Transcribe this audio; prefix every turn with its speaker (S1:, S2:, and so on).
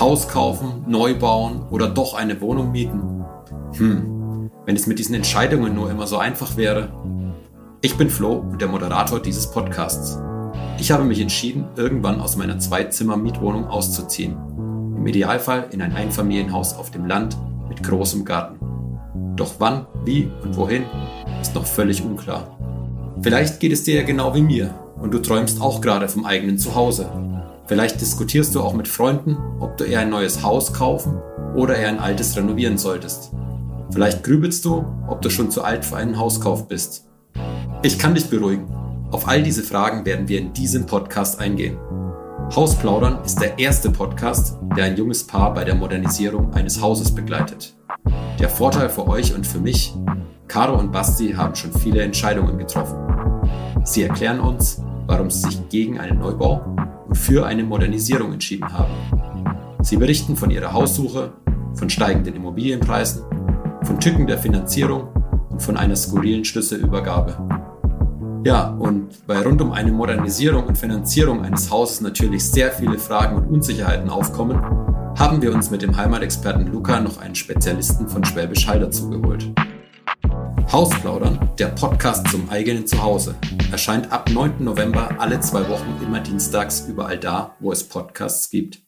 S1: Haus kaufen, neu bauen oder doch eine Wohnung mieten? Hm, wenn es mit diesen Entscheidungen nur immer so einfach wäre. Ich bin Flo und der Moderator dieses Podcasts. Ich habe mich entschieden, irgendwann aus meiner Zwei-Zimmer-Mietwohnung auszuziehen. Im Idealfall in ein Einfamilienhaus auf dem Land mit großem Garten. Doch wann, wie und wohin ist noch völlig unklar. Vielleicht geht es dir ja genau wie mir und du träumst auch gerade vom eigenen Zuhause. Vielleicht diskutierst du auch mit Freunden, ob du eher ein neues Haus kaufen oder eher ein altes renovieren solltest. Vielleicht grübelst du, ob du schon zu alt für einen Hauskauf bist. Ich kann dich beruhigen. Auf all diese Fragen werden wir in diesem Podcast eingehen. Hausplaudern ist der erste Podcast, der ein junges Paar bei der Modernisierung eines Hauses begleitet. Der Vorteil für euch und für mich, Caro und Basti haben schon viele Entscheidungen getroffen. Sie erklären uns, warum sie sich gegen einen Neubau und für eine Modernisierung entschieden haben. Sie berichten von ihrer Haussuche, von steigenden Immobilienpreisen, von Tücken der Finanzierung und von einer skurrilen Schlüsselübergabe. Ja, und weil rund um eine Modernisierung und Finanzierung eines Hauses natürlich sehr viele Fragen und Unsicherheiten aufkommen, haben wir uns mit dem Heimatexperten Luca noch einen Spezialisten von Schwäbisch Hall dazugeholt. Hausplaudern, der Podcast zum eigenen Zuhause, erscheint ab 9. November alle zwei Wochen immer dienstags überall da, wo es Podcasts gibt.